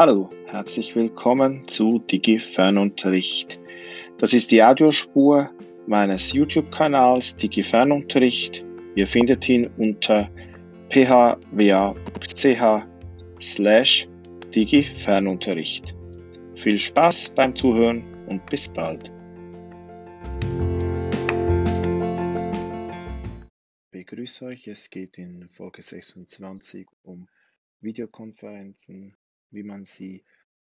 Hallo, herzlich willkommen zu Digi Fernunterricht. Das ist die Audiospur meines YouTube-Kanals Digi Fernunterricht. Ihr findet ihn unter phwa.ch slash Digi Fernunterricht. Viel Spaß beim Zuhören und bis bald. Ich begrüße euch. Es geht in Folge 26 um Videokonferenzen, wie man sie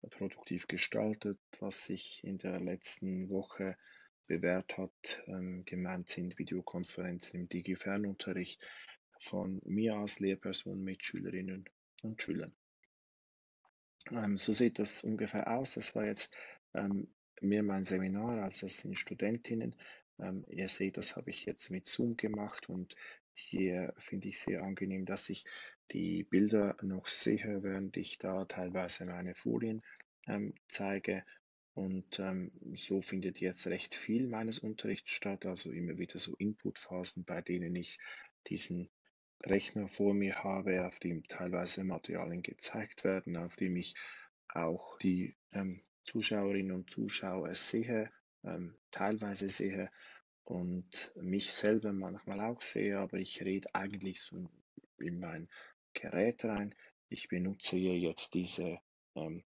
produktiv gestaltet, was sich in der letzten Woche bewährt hat. Ähm, gemeint sind Videokonferenzen im Digi-Fernunterricht von mir als Lehrperson mit Schülerinnen und Schülern. Ähm, so sieht das ungefähr aus. Das war jetzt ähm, mehr mein Seminar, als es sind Studentinnen. Ähm, ihr seht, das habe ich jetzt mit Zoom gemacht und hier finde ich sehr angenehm, dass ich die Bilder noch sehe, während ich da teilweise meine Folien ähm, zeige. Und ähm, so findet jetzt recht viel meines Unterrichts statt, also immer wieder so Inputphasen, bei denen ich diesen Rechner vor mir habe, auf dem teilweise Materialien gezeigt werden, auf dem ich auch die ähm, Zuschauerinnen und Zuschauer sehe, teilweise sehe und mich selber manchmal auch sehe, aber ich rede eigentlich so in mein Gerät rein. Ich benutze hier jetzt diese ähm,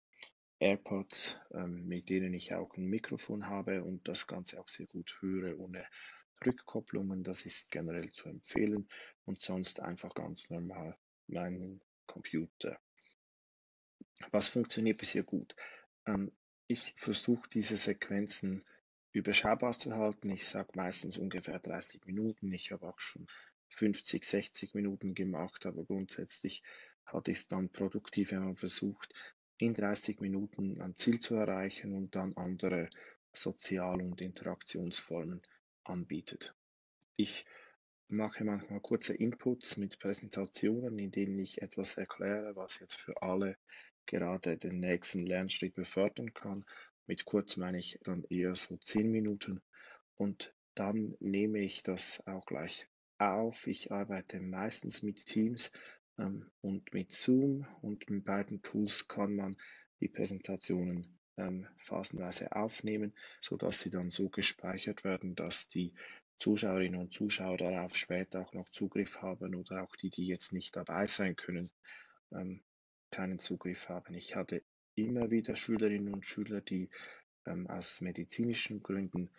AirPods, ähm, mit denen ich auch ein Mikrofon habe und das Ganze auch sehr gut höre ohne Rückkopplungen. Das ist generell zu empfehlen und sonst einfach ganz normal meinen Computer. Was funktioniert bisher gut? Ähm, ich versuche diese Sequenzen überschaubar zu halten. Ich sage meistens ungefähr 30 Minuten. Ich habe auch schon 50, 60 Minuten gemacht, aber grundsätzlich hatte ich es dann produktiv, wenn man versucht, in 30 Minuten ein Ziel zu erreichen und dann andere Sozial- und Interaktionsformen anbietet. Ich mache manchmal kurze Inputs mit Präsentationen, in denen ich etwas erkläre, was jetzt für alle gerade den nächsten Lernschritt befördern kann mit kurz meine ich dann eher so zehn Minuten und dann nehme ich das auch gleich auf. Ich arbeite meistens mit Teams ähm, und mit Zoom und mit beiden Tools kann man die Präsentationen ähm, phasenweise aufnehmen, sodass sie dann so gespeichert werden, dass die Zuschauerinnen und Zuschauer darauf später auch noch Zugriff haben oder auch die, die jetzt nicht dabei sein können, ähm, keinen Zugriff haben. Ich hatte immer wieder Schülerinnen und Schüler, die ähm, aus medizinischen Gründen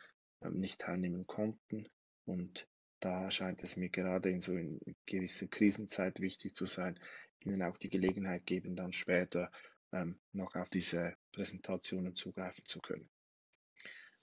ähm, nicht teilnehmen konnten. Und da scheint es mir gerade in so einer gewissen Krisenzeit wichtig zu sein, ihnen auch die Gelegenheit geben, dann später ähm, noch auf diese Präsentationen zugreifen zu können.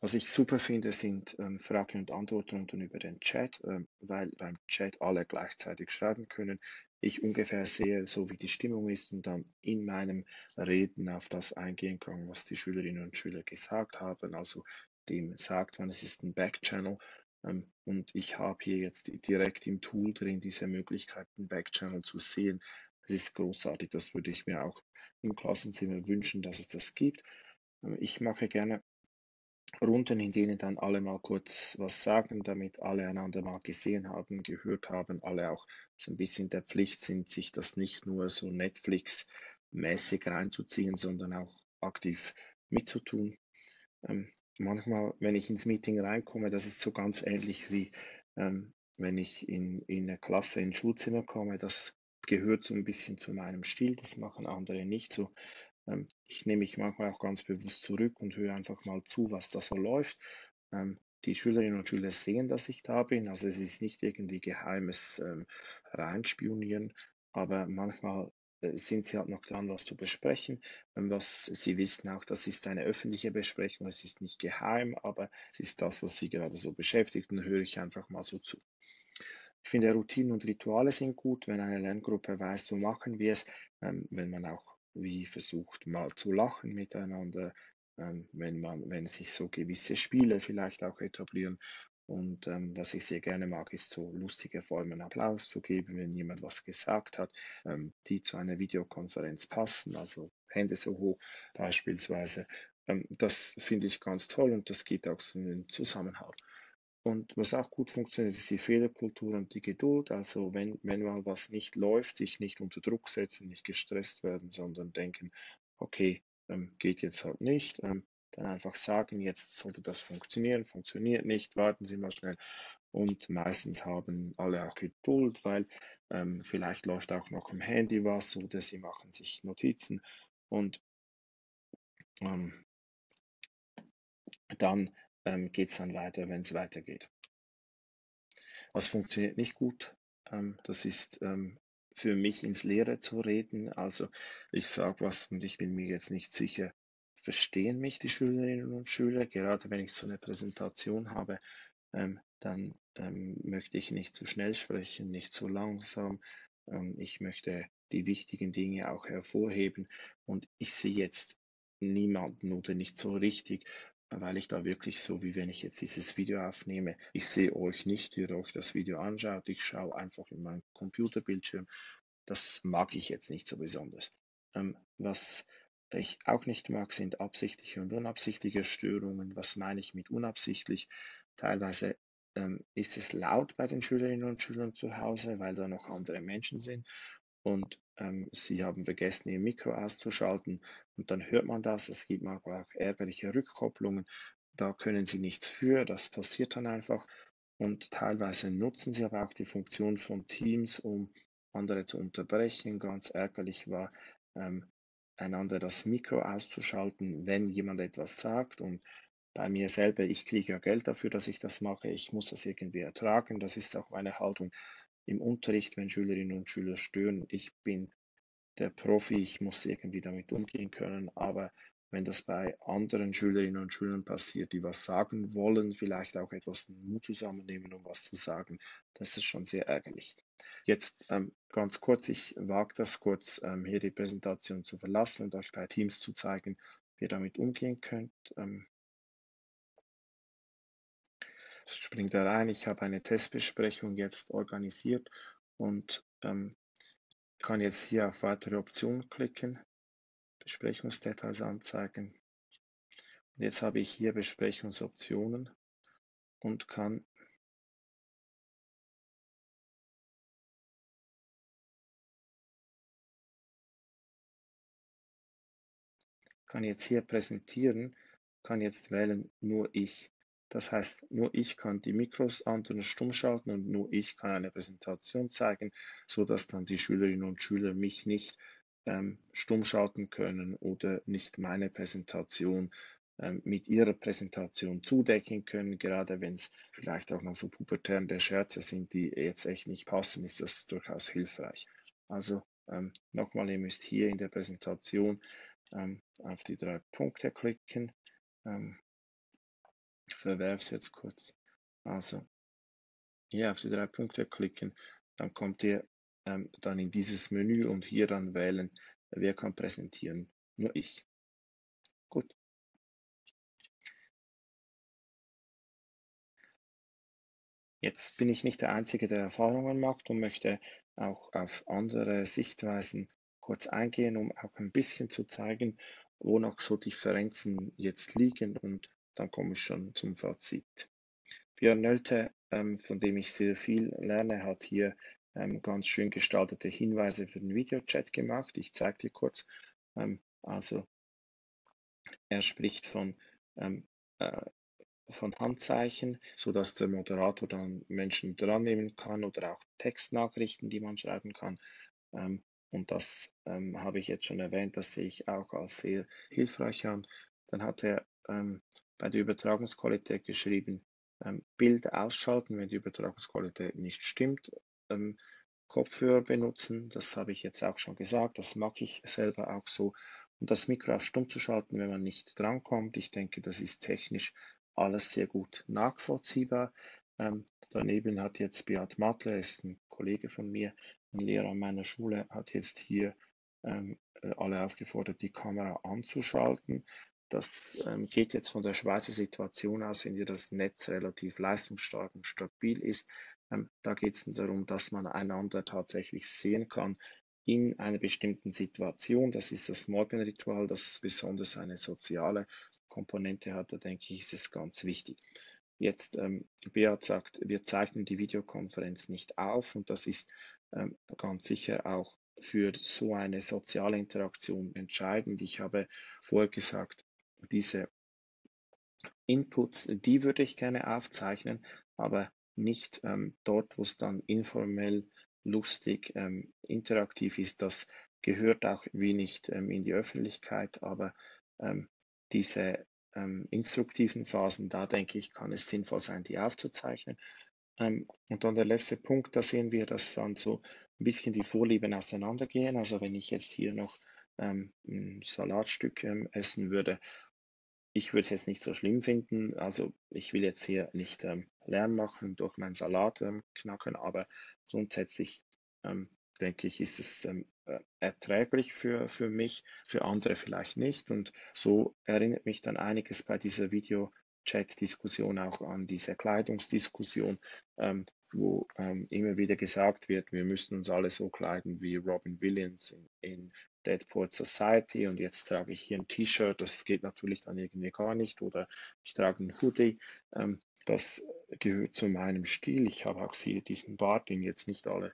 Was ich super finde, sind ähm, Fragen und Antworten über den Chat, ähm, weil beim Chat alle gleichzeitig schreiben können. Ich ungefähr sehe, so wie die Stimmung ist und dann in meinem Reden auf das eingehen kann, was die Schülerinnen und Schüler gesagt haben. Also dem sagt man, es ist ein Backchannel. Ähm, und ich habe hier jetzt direkt im Tool drin diese Möglichkeit, einen Backchannel zu sehen. Das ist großartig. Das würde ich mir auch im Klassenzimmer wünschen, dass es das gibt. Ähm, ich mache gerne Runden, in denen dann alle mal kurz was sagen, damit alle einander mal gesehen haben, gehört haben, alle auch so ein bisschen der Pflicht sind, sich das nicht nur so Netflix-mäßig reinzuziehen, sondern auch aktiv mitzutun. Ähm, manchmal, wenn ich ins Meeting reinkomme, das ist so ganz ähnlich wie ähm, wenn ich in, in eine Klasse in ein Schulzimmer komme, das gehört so ein bisschen zu meinem Stil, das machen andere nicht so. Ähm, ich nehme mich manchmal auch ganz bewusst zurück und höre einfach mal zu, was da so läuft. Ähm, die Schülerinnen und Schüler sehen, dass ich da bin. Also es ist nicht irgendwie geheimes ähm, Reinspionieren, aber manchmal äh, sind sie halt noch dran, was zu besprechen. Was sie wissen auch, das ist eine öffentliche Besprechung, es ist nicht geheim, aber es ist das, was sie gerade so beschäftigt, und höre ich einfach mal so zu. Ich finde, Routinen und Rituale sind gut, wenn eine Lerngruppe weiß, so machen wir es, wenn man auch wie versucht mal zu lachen miteinander, ähm, wenn man, wenn sich so gewisse Spiele vielleicht auch etablieren. Und ähm, was ich sehr gerne mag, ist so lustige Formen Applaus zu geben, wenn jemand was gesagt hat, ähm, die zu einer Videokonferenz passen, also Hände so hoch beispielsweise. Ähm, das finde ich ganz toll und das geht auch so in den Zusammenhalt. Und was auch gut funktioniert, ist die Fehlerkultur und die Geduld. Also wenn, wenn mal was nicht läuft, sich nicht unter Druck setzen, nicht gestresst werden, sondern denken, okay, ähm, geht jetzt halt nicht, ähm, dann einfach sagen, jetzt sollte das funktionieren, funktioniert nicht, warten Sie mal schnell. Und meistens haben alle auch Geduld, weil ähm, vielleicht läuft auch noch im Handy was oder sie machen sich Notizen und ähm, dann ähm, geht es dann weiter, wenn es weitergeht. Was funktioniert nicht gut? Ähm, das ist ähm, für mich ins Leere zu reden. Also ich sage was und ich bin mir jetzt nicht sicher, verstehen mich die Schülerinnen und Schüler, gerade wenn ich so eine Präsentation habe, ähm, dann ähm, möchte ich nicht zu schnell sprechen, nicht zu langsam. Ähm, ich möchte die wichtigen Dinge auch hervorheben und ich sehe jetzt niemanden oder nicht so richtig, weil ich da wirklich so, wie wenn ich jetzt dieses Video aufnehme, ich sehe euch nicht, ihr euch das Video anschaut, ich schaue einfach in meinen Computerbildschirm. Das mag ich jetzt nicht so besonders. Ähm, was ich auch nicht mag, sind absichtliche und unabsichtliche Störungen. Was meine ich mit unabsichtlich? Teilweise ähm, ist es laut bei den Schülerinnen und Schülern zu Hause, weil da noch andere Menschen sind und ähm, sie haben vergessen, ihr Mikro auszuschalten und dann hört man das. Es gibt manchmal auch ärgerliche Rückkopplungen. Da können sie nichts für, das passiert dann einfach. Und teilweise nutzen sie aber auch die Funktion von Teams, um andere zu unterbrechen. Ganz ärgerlich war, ähm, einander das Mikro auszuschalten, wenn jemand etwas sagt. Und bei mir selber, ich kriege ja Geld dafür, dass ich das mache. Ich muss das irgendwie ertragen. Das ist auch meine Haltung im Unterricht, wenn Schülerinnen und Schüler stören. Ich bin der Profi, ich muss irgendwie damit umgehen können, aber wenn das bei anderen Schülerinnen und Schülern passiert, die was sagen wollen, vielleicht auch etwas Mut zusammennehmen, um was zu sagen, das ist schon sehr ärgerlich. Jetzt ähm, ganz kurz, ich wage das kurz, ähm, hier die Präsentation zu verlassen und euch bei Teams zu zeigen, wie ihr damit umgehen könnt. Ähm, springt da rein. Ich habe eine Testbesprechung jetzt organisiert und ähm, kann jetzt hier auf weitere Optionen klicken, Besprechungsdetails anzeigen. Und jetzt habe ich hier Besprechungsoptionen und kann kann jetzt hier präsentieren, kann jetzt wählen nur ich. Das heißt, nur ich kann die Mikros an und stumm schalten und nur ich kann eine Präsentation zeigen, so dass dann die Schülerinnen und Schüler mich nicht ähm, stumm schalten können oder nicht meine Präsentation ähm, mit ihrer Präsentation zudecken können. Gerade wenn es vielleicht auch noch so pubertärende Scherze sind, die jetzt echt nicht passen, ist das durchaus hilfreich. Also ähm, nochmal, ihr müsst hier in der Präsentation ähm, auf die drei Punkte klicken. Verwerfe es jetzt kurz. Also hier auf die drei Punkte klicken, dann kommt ihr ähm, dann in dieses Menü und hier dann wählen, wer kann präsentieren. Nur ich. Gut. Jetzt bin ich nicht der Einzige, der Erfahrungen macht und möchte auch auf andere Sichtweisen kurz eingehen, um auch ein bisschen zu zeigen, wo noch so Differenzen jetzt liegen und dann komme ich schon zum Fazit. Björn Nölte, ähm, von dem ich sehr viel lerne, hat hier ähm, ganz schön gestaltete Hinweise für den Videochat gemacht. Ich zeige dir kurz. Ähm, also er spricht von, ähm, äh, von Handzeichen, sodass der Moderator dann Menschen dran nehmen kann oder auch Textnachrichten, die man schreiben kann. Ähm, und das ähm, habe ich jetzt schon erwähnt, das sehe ich auch als sehr hilfreich an. Dann hat er ähm, bei der Übertragungsqualität geschrieben, ähm, Bild ausschalten, wenn die Übertragungsqualität nicht stimmt. Ähm, Kopfhörer benutzen, das habe ich jetzt auch schon gesagt, das mag ich selber auch so. Und das Mikro auf stumm zu schalten, wenn man nicht drankommt. Ich denke, das ist technisch alles sehr gut nachvollziehbar. Ähm, daneben hat jetzt Beat Matler, ist ein Kollege von mir, ein Lehrer an meiner Schule, hat jetzt hier ähm, äh, alle aufgefordert, die Kamera anzuschalten. Das ähm, geht jetzt von der Schweizer Situation aus, in der das Netz relativ leistungsstark und stabil ist. Ähm, da geht es darum, dass man einander tatsächlich sehen kann in einer bestimmten Situation. Das ist das Morgenritual, das besonders eine soziale Komponente hat. Da denke ich, ist es ganz wichtig. Jetzt, ähm, Beat sagt, wir zeichnen die Videokonferenz nicht auf und das ist ähm, ganz sicher auch für so eine soziale Interaktion entscheidend. Ich habe vorher gesagt, diese Inputs, die würde ich gerne aufzeichnen, aber nicht ähm, dort, wo es dann informell, lustig, ähm, interaktiv ist. Das gehört auch wie nicht ähm, in die Öffentlichkeit, aber ähm, diese ähm, instruktiven Phasen, da denke ich, kann es sinnvoll sein, die aufzuzeichnen. Ähm, und dann der letzte Punkt, da sehen wir, dass dann so ein bisschen die Vorlieben auseinandergehen. Also wenn ich jetzt hier noch ein Salatstück essen würde, ich würde es jetzt nicht so schlimm finden. Also ich will jetzt hier nicht ähm, Lärm machen durch meinen Salat ähm, knacken, aber grundsätzlich ähm, denke ich, ist es ähm, äh, erträglich für, für mich, für andere vielleicht nicht. Und so erinnert mich dann einiges bei dieser Video-Chat-Diskussion auch an diese Kleidungsdiskussion, ähm, wo ähm, immer wieder gesagt wird, wir müssen uns alle so kleiden wie Robin Williams in, in Deadpool Society und jetzt trage ich hier ein T-Shirt, das geht natürlich dann irgendwie gar nicht oder ich trage ein Hoodie. Ähm, das gehört zu meinem Stil. Ich habe auch hier diesen Bart, den jetzt nicht alle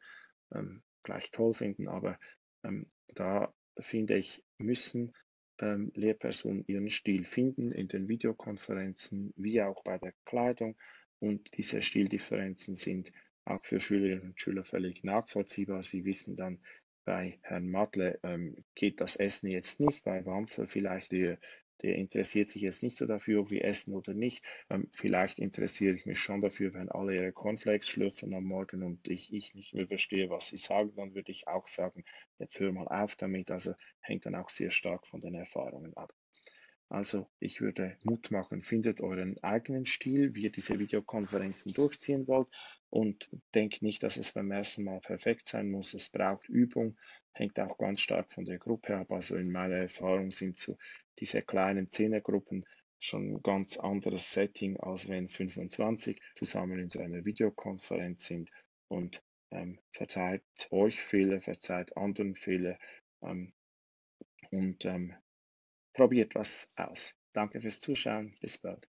ähm, gleich toll finden, aber ähm, da finde ich, müssen ähm, Lehrpersonen ihren Stil finden in den Videokonferenzen wie auch bei der Kleidung und diese Stildifferenzen sind auch für Schülerinnen und Schüler völlig nachvollziehbar. Sie wissen dann, bei Herrn Matle ähm, geht das Essen jetzt nicht, bei Wampfer vielleicht, der, der interessiert sich jetzt nicht so dafür, ob wir essen oder nicht. Ähm, vielleicht interessiere ich mich schon dafür, wenn alle ihre Cornflakes schlürfen am Morgen und ich, ich nicht mehr verstehe, was sie sagen, dann würde ich auch sagen, jetzt hör mal auf damit. Also hängt dann auch sehr stark von den Erfahrungen ab. Also ich würde Mut machen, findet euren eigenen Stil, wie ihr diese Videokonferenzen durchziehen wollt und denkt nicht, dass es beim ersten Mal perfekt sein muss. Es braucht Übung, hängt auch ganz stark von der Gruppe ab. Also in meiner Erfahrung sind so diese kleinen Zehnergruppen schon ein ganz anderes Setting, als wenn 25 zusammen in so einer Videokonferenz sind und ähm, verzeiht euch Fehler, verzeiht anderen Fehler ähm, und ähm, probiert was aus. Danke fürs Zuschauen. Bis bald.